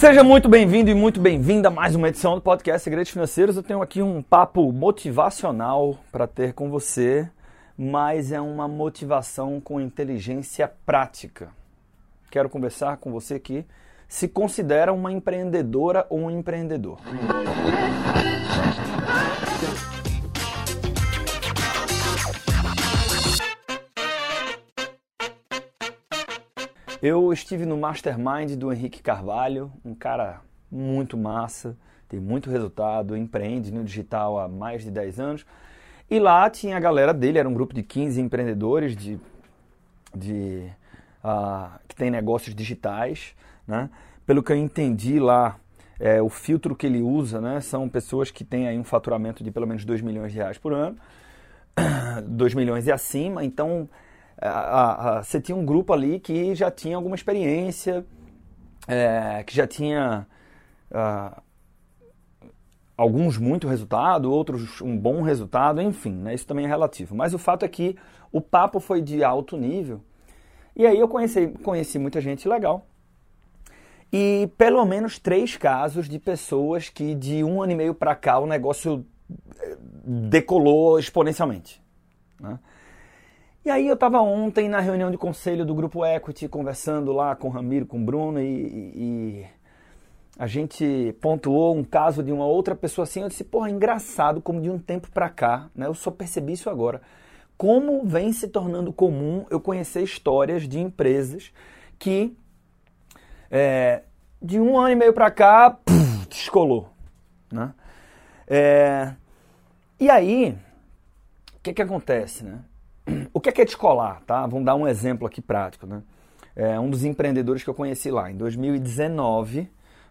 Seja muito bem-vindo e muito bem-vinda a mais uma edição do podcast Segredos Financeiros. Eu tenho aqui um papo motivacional para ter com você, mas é uma motivação com inteligência prática. Quero conversar com você que se considera uma empreendedora ou um empreendedor. Eu estive no Mastermind do Henrique Carvalho, um cara muito massa, tem muito resultado, empreende no digital há mais de 10 anos. E lá tinha a galera dele, era um grupo de 15 empreendedores de, de, uh, que tem negócios digitais. Né? Pelo que eu entendi lá, é, o filtro que ele usa né, são pessoas que têm aí um faturamento de pelo menos 2 milhões de reais por ano, 2 milhões e acima, então a, a, você tinha um grupo ali que já tinha alguma experiência, é, que já tinha uh, alguns muito resultado, outros um bom resultado, enfim, né, isso também é relativo. Mas o fato é que o papo foi de alto nível e aí eu conheci, conheci muita gente legal. E pelo menos três casos de pessoas que de um ano e meio para cá o negócio eh, decolou exponencialmente. Né? E aí eu estava ontem na reunião de conselho do Grupo Equity, conversando lá com o Ramiro, com o Bruno, e, e, a gente pontuou um caso de uma outra pessoa assim, eu disse, porra, engraçado como de um tempo para cá, né, eu só percebi isso agora, como vem se tornando comum eu conhecer histórias de empresas que é, de um ano e meio para cá, puf, descolou, né? É, e aí, o que que acontece, né? O que é, que é descolar, tá? Vamos dar um exemplo aqui prático, né? É um dos empreendedores que eu conheci lá. Em 2019,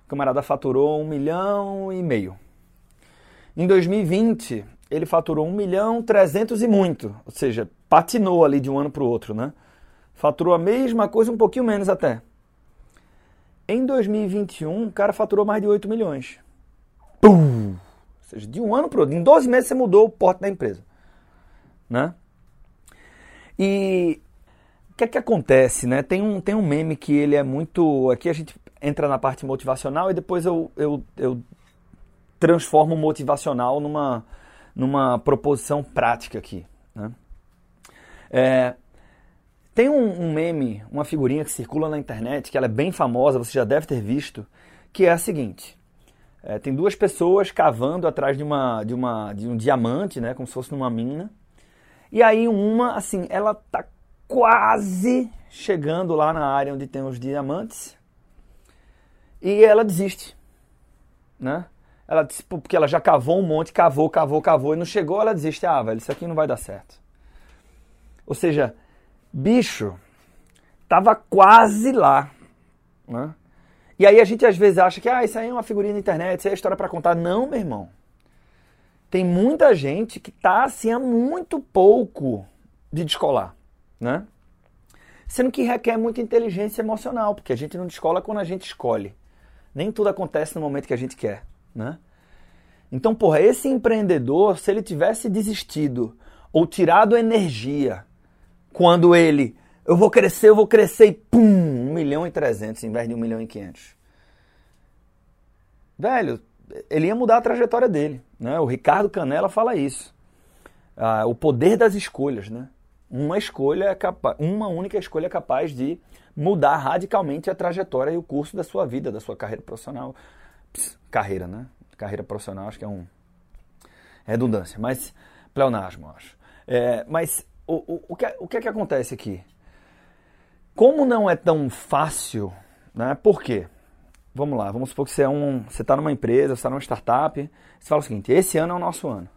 o camarada faturou um milhão e meio. Em 2020, ele faturou um milhão trezentos e muito. Ou seja, patinou ali de um ano para o outro, né? Faturou a mesma coisa, um pouquinho menos até. Em 2021, o cara faturou mais de 8 milhões. Pum! Ou seja, de um ano para o outro. Em 12 meses você mudou o porte da empresa. Né? E o que é que acontece, né? Tem um, tem um meme que ele é muito. Aqui a gente entra na parte motivacional e depois eu, eu, eu transformo o motivacional numa, numa proposição prática aqui. Né? É, tem um, um, meme, uma figurinha que circula na internet, que ela é bem famosa, você já deve ter visto, que é a seguinte. É, tem duas pessoas cavando atrás de, uma, de, uma, de um diamante, né, como se fosse numa mina. E aí uma, assim, ela tá quase chegando lá na área onde tem os diamantes e ela desiste, né? Ela porque ela já cavou um monte, cavou, cavou, cavou e não chegou, ela desiste. Ah, velho, isso aqui não vai dar certo. Ou seja, bicho, tava quase lá, né? E aí a gente às vezes acha que ah, isso aí é uma figurinha na internet, isso aí é história para contar. Não, meu irmão. Tem muita gente que está assim há muito pouco de descolar, né? Sendo que requer muita inteligência emocional, porque a gente não descola quando a gente escolhe. Nem tudo acontece no momento que a gente quer, né? Então, porra, esse empreendedor, se ele tivesse desistido ou tirado energia quando ele, eu vou crescer, eu vou crescer e pum, 1 milhão e 300 em vez de 1 milhão e 500. Velho, ele ia mudar a trajetória dele. Né? O Ricardo Canela fala isso. Ah, o poder das escolhas. Né? Uma escolha é capaz, uma única escolha é capaz de mudar radicalmente a trajetória e o curso da sua vida, da sua carreira profissional. Pss, carreira, né? Carreira profissional acho que é um redundância, mas pleonasmo, acho. É, mas o, o, o, que, é, o que é que acontece aqui? Como não é tão fácil, né? Por quê? Vamos lá, vamos supor que você é um, você está numa empresa, você está numa startup, você fala o seguinte, esse ano é o nosso ano.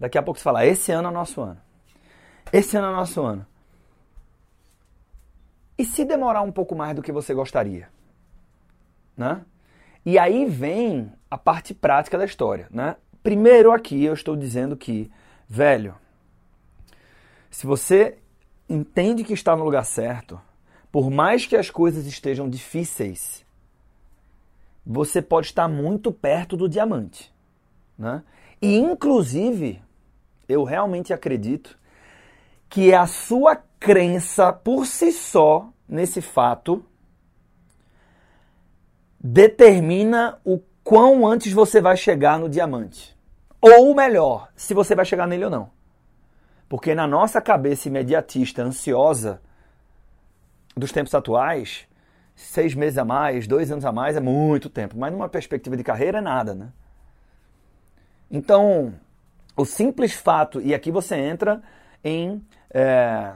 Daqui a pouco você fala, esse ano é o nosso ano. Esse ano é o nosso ano. E se demorar um pouco mais do que você gostaria? Né? E aí vem a parte prática da história, né? Primeiro aqui eu estou dizendo que, velho, se você entende que está no lugar certo, por mais que as coisas estejam difíceis, você pode estar muito perto do diamante. Né? E, inclusive, eu realmente acredito que a sua crença por si só nesse fato determina o quão antes você vai chegar no diamante. Ou melhor, se você vai chegar nele ou não. Porque na nossa cabeça imediatista, ansiosa dos tempos atuais, seis meses a mais, dois anos a mais é muito tempo. Mas numa perspectiva de carreira é nada, né? Então, o simples fato, e aqui você entra em é,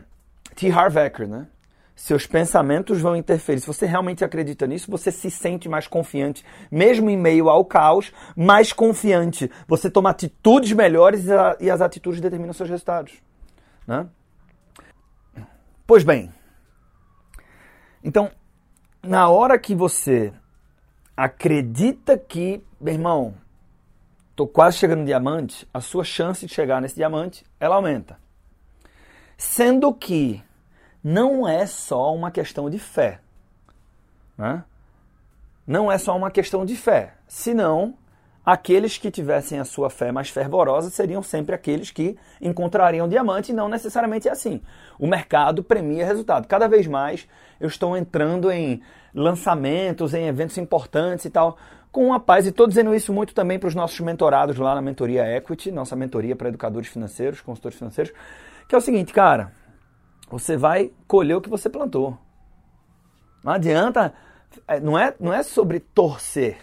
T. Harv Eker, né? Seus pensamentos vão interferir. Se você realmente acredita nisso, você se sente mais confiante, mesmo em meio ao caos, mais confiante. Você toma atitudes melhores e as atitudes determinam seus resultados. Né? Pois bem, então, na hora que você acredita que, meu irmão, estou quase chegando no diamante, a sua chance de chegar nesse diamante, ela aumenta. Sendo que não é só uma questão de fé. Né? Não é só uma questão de fé. Senão, aqueles que tivessem a sua fé mais fervorosa seriam sempre aqueles que encontrariam diamante e não necessariamente é assim. O mercado premia resultado. Cada vez mais eu estou entrando em lançamentos, em eventos importantes e tal, com a paz. E estou dizendo isso muito também para os nossos mentorados lá na Mentoria Equity, nossa mentoria para educadores financeiros, consultores financeiros, que é o seguinte, cara, você vai colher o que você plantou. Não adianta, é, não é, não é sobre torcer.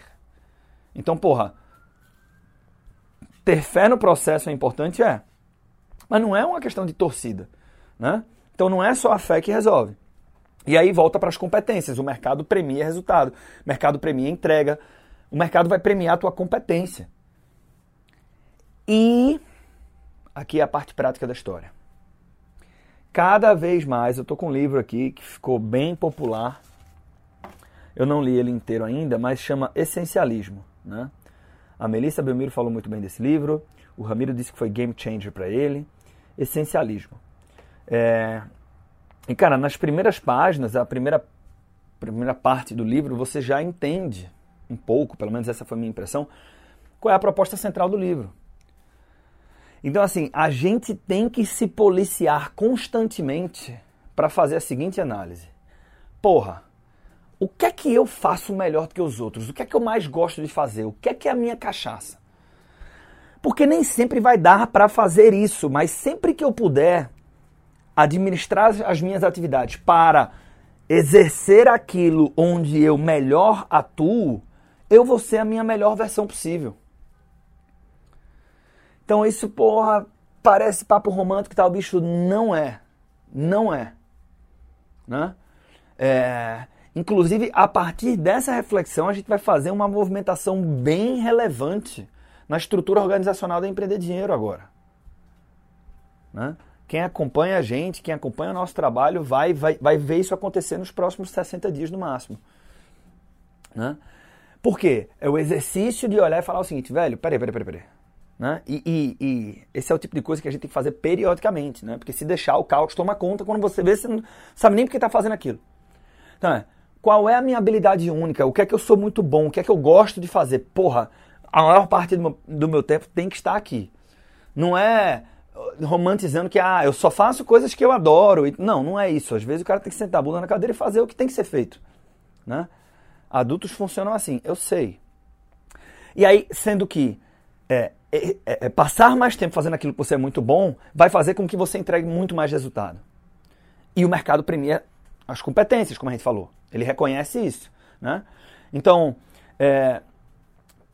Então, porra, ter fé no processo é importante, é. Mas não é uma questão de torcida, né? Então não é só a fé que resolve. E aí volta para as competências. O mercado premia resultado, o mercado premia entrega, o mercado vai premiar a tua competência. E aqui é a parte prática da história cada vez mais, eu estou com um livro aqui que ficou bem popular, eu não li ele inteiro ainda, mas chama Essencialismo. Né? A Melissa Belmiro falou muito bem desse livro, o Ramiro disse que foi game changer para ele. Essencialismo. É... E cara, nas primeiras páginas, a primeira, primeira parte do livro, você já entende um pouco, pelo menos essa foi a minha impressão, qual é a proposta central do livro. Então, assim, a gente tem que se policiar constantemente para fazer a seguinte análise: porra, o que é que eu faço melhor do que os outros? O que é que eu mais gosto de fazer? O que é que é a minha cachaça? Porque nem sempre vai dar para fazer isso, mas sempre que eu puder administrar as minhas atividades para exercer aquilo onde eu melhor atuo, eu vou ser a minha melhor versão possível. Então isso, porra, parece papo romântico tal, bicho, não é. Não é. Né? É, inclusive, a partir dessa reflexão, a gente vai fazer uma movimentação bem relevante na estrutura organizacional da Empreender Dinheiro agora. Né? Quem acompanha a gente, quem acompanha o nosso trabalho, vai, vai, vai ver isso acontecer nos próximos 60 dias no máximo. Né? Por quê? É o exercício de olhar e falar o seguinte, velho, peraí, peraí, peraí, peraí. Né? E, e, e, esse é o tipo de coisa que a gente tem que fazer periodicamente, né? Porque se deixar o caos toma conta, quando você vê, você não sabe nem porque está fazendo aquilo. Então, é, qual é a minha habilidade única? O que é que eu sou muito bom? O que é que eu gosto de fazer? Porra, a maior parte do meu, do meu tempo tem que estar aqui. Não é romantizando que ah, eu só faço coisas que eu adoro. Não, não é isso. Às vezes o cara tem que sentar a bunda na cadeira e fazer o que tem que ser feito. Né? Adultos funcionam assim, eu sei. E aí, sendo que é, é, é, é, passar mais tempo fazendo aquilo que você é muito bom vai fazer com que você entregue muito mais resultado. E o mercado premia as competências, como a gente falou. Ele reconhece isso. Né? Então, é,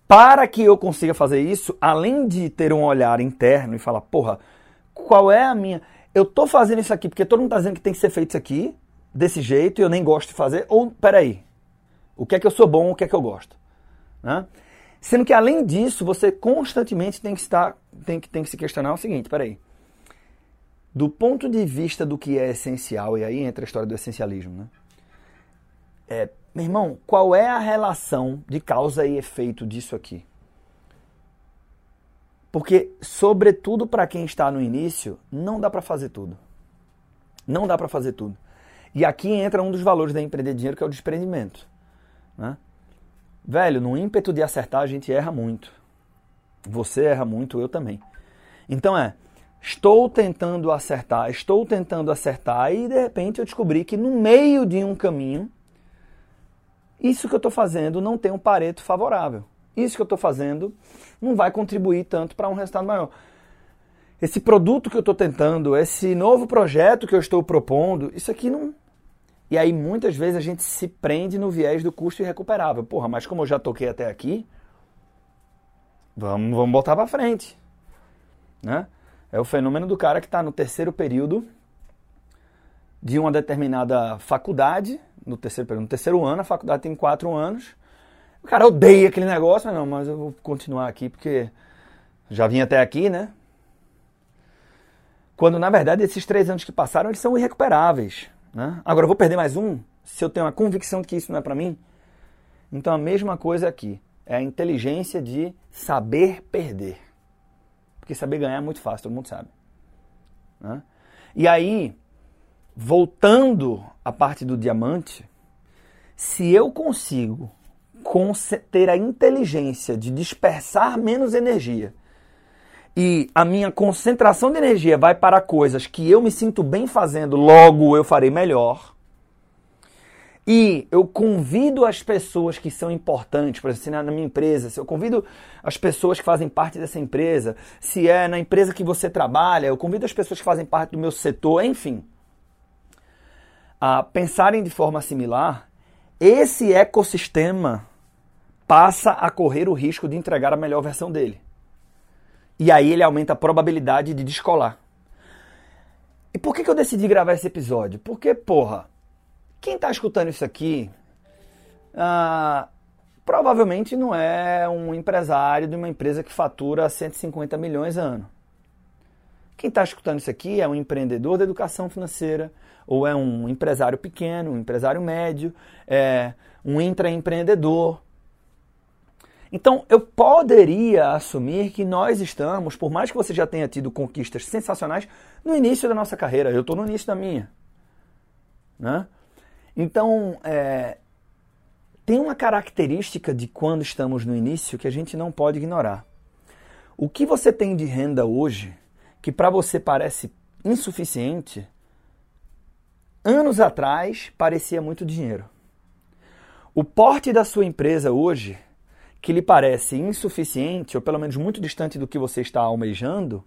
para que eu consiga fazer isso, além de ter um olhar interno e falar, porra, qual é a minha. Eu estou fazendo isso aqui porque todo mundo está dizendo que tem que ser feito isso aqui, desse jeito, e eu nem gosto de fazer, ou peraí, o que é que eu sou bom, o que é que eu gosto? Né? Sendo que além disso, você constantemente tem que estar, tem que, tem que se questionar o seguinte, peraí. Do ponto de vista do que é essencial, e aí entra a história do essencialismo, né? É, meu irmão, qual é a relação de causa e efeito disso aqui? Porque, sobretudo para quem está no início, não dá para fazer tudo. Não dá para fazer tudo. E aqui entra um dos valores da empreender dinheiro, que é o desprendimento. Né? Velho, no ímpeto de acertar a gente erra muito. Você erra muito, eu também. Então é, estou tentando acertar, estou tentando acertar e de repente eu descobri que no meio de um caminho isso que eu estou fazendo não tem um pareto favorável. Isso que eu estou fazendo não vai contribuir tanto para um resultado maior. Esse produto que eu estou tentando, esse novo projeto que eu estou propondo, isso aqui não. E aí muitas vezes a gente se prende no viés do custo irrecuperável. Porra, mas como eu já toquei até aqui, vamos, vamos botar para frente. Né? É o fenômeno do cara que está no terceiro período de uma determinada faculdade, no terceiro período, no terceiro ano, a faculdade tem quatro anos. O cara odeia aquele negócio, mas não, mas eu vou continuar aqui porque já vim até aqui, né? Quando na verdade esses três anos que passaram eles são irrecuperáveis. Né? Agora eu vou perder mais um se eu tenho a convicção de que isso não é para mim. Então a mesma coisa aqui é a inteligência de saber perder. Porque saber ganhar é muito fácil, todo mundo sabe. Né? E aí, voltando à parte do diamante, se eu consigo ter a inteligência de dispersar menos energia e a minha concentração de energia vai para coisas que eu me sinto bem fazendo, logo eu farei melhor. E eu convido as pessoas que são importantes, por exemplo, na minha empresa, se eu convido as pessoas que fazem parte dessa empresa, se é na empresa que você trabalha, eu convido as pessoas que fazem parte do meu setor, enfim, a pensarem de forma similar, esse ecossistema passa a correr o risco de entregar a melhor versão dele. E aí ele aumenta a probabilidade de descolar. E por que, que eu decidi gravar esse episódio? Porque, porra, quem está escutando isso aqui ah, provavelmente não é um empresário de uma empresa que fatura 150 milhões a ano. Quem está escutando isso aqui é um empreendedor da educação financeira, ou é um empresário pequeno, um empresário médio, é um intraempreendedor. Então, eu poderia assumir que nós estamos, por mais que você já tenha tido conquistas sensacionais, no início da nossa carreira. Eu estou no início da minha. Né? Então, é, tem uma característica de quando estamos no início que a gente não pode ignorar. O que você tem de renda hoje, que para você parece insuficiente, anos atrás parecia muito dinheiro. O porte da sua empresa hoje, que lhe parece insuficiente, ou pelo menos muito distante do que você está almejando,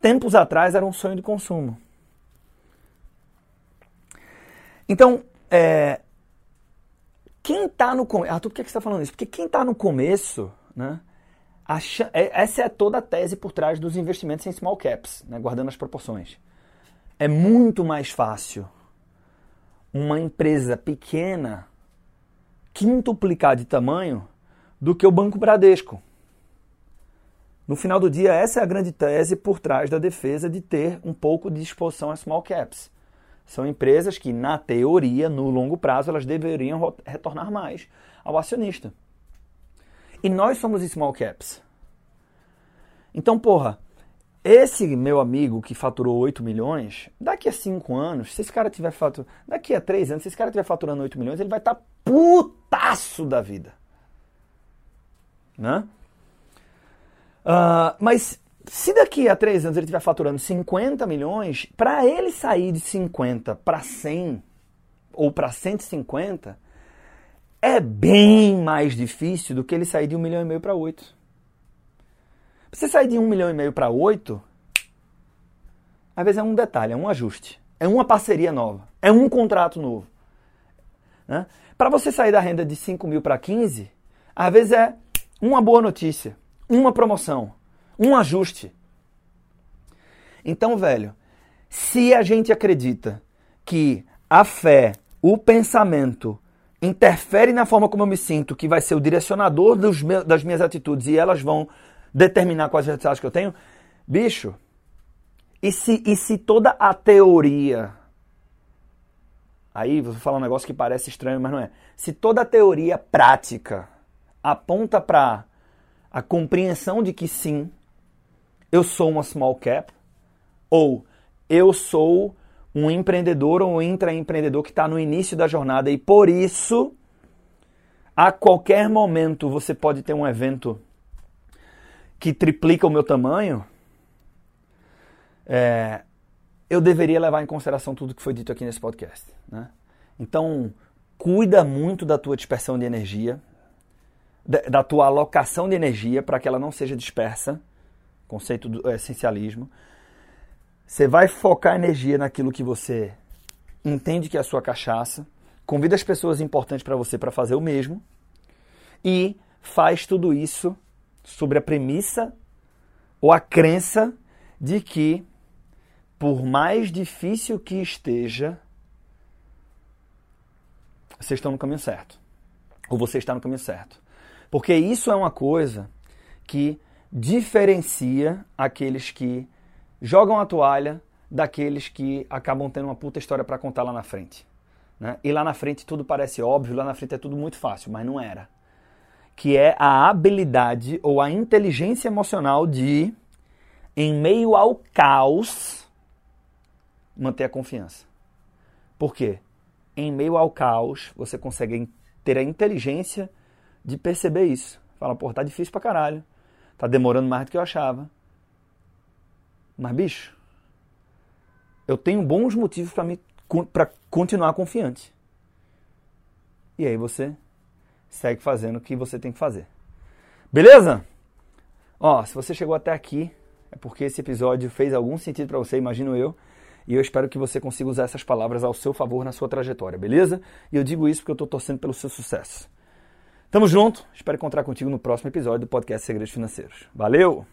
tempos atrás era um sonho de consumo. Então, é, quem está no começo. Arthur, por que você está falando isso? Porque quem está no começo, né? É, essa é toda a tese por trás dos investimentos em small caps, né, guardando as proporções. É muito mais fácil uma empresa pequena quintuplicar de tamanho do que o Banco Bradesco. No final do dia, essa é a grande tese por trás da defesa de ter um pouco de exposição a small caps. São empresas que, na teoria, no longo prazo, elas deveriam retornar mais ao acionista. E nós somos small caps. Então, porra, esse meu amigo que faturou 8 milhões, daqui a 5 anos, se esse cara tiver faturando. Daqui a 3 anos, se esse cara tiver faturando 8 milhões, ele vai estar tá putaço da vida. Né? Uh, mas se daqui a três anos ele estiver faturando 50 milhões, para ele sair de 50 para 100 ou para 150, é bem mais difícil do que ele sair de 1 milhão e meio para 8. Você sair de 1 milhão e meio para 8, às vezes é um detalhe, é um ajuste, é uma parceria nova, é um contrato novo. Né? Para você sair da renda de 5 mil para 15, às vezes é uma boa notícia, uma promoção, um ajuste. Então, velho, se a gente acredita que a fé, o pensamento, interfere na forma como eu me sinto, que vai ser o direcionador meus, das minhas atitudes e elas vão determinar quais resultados que eu tenho, bicho, e se, e se toda a teoria. Aí vou falar um negócio que parece estranho, mas não é. Se toda a teoria prática aponta para a compreensão de que sim, eu sou uma small cap, ou eu sou um empreendedor ou um intraempreendedor que está no início da jornada e por isso, a qualquer momento, você pode ter um evento que triplica o meu tamanho, é, eu deveria levar em consideração tudo que foi dito aqui nesse podcast. Né? Então, cuida muito da tua dispersão de energia, da, tua alocação de energia para que ela não seja dispersa, conceito do essencialismo. Você vai focar energia naquilo que você entende que é a sua cachaça, convida as pessoas importantes para você para fazer o mesmo e faz tudo isso sobre a premissa ou a crença de que por mais difícil que esteja, vocês estão no caminho certo. Ou você está no caminho certo. Porque isso é uma coisa que diferencia aqueles que jogam a toalha daqueles que acabam tendo uma puta história para contar lá na frente. Né? E lá na frente tudo parece óbvio, lá na frente é tudo muito fácil, mas não era. Que é a habilidade ou a inteligência emocional de, em meio ao caos, manter a confiança. Por quê? Em meio ao caos, você consegue ter a inteligência de perceber isso. Fala, pô, tá difícil pra caralho. Tá demorando mais do que eu achava. Mas, bicho, eu tenho bons motivos para continuar confiante. E aí você segue fazendo o que você tem que fazer. Beleza? Ó, se você chegou até aqui, é porque esse episódio fez algum sentido para você, imagino eu. E eu espero que você consiga usar essas palavras ao seu favor na sua trajetória, beleza? E eu digo isso porque eu estou torcendo pelo seu sucesso. Tamo junto, espero encontrar contigo no próximo episódio do podcast Segredos Financeiros. Valeu!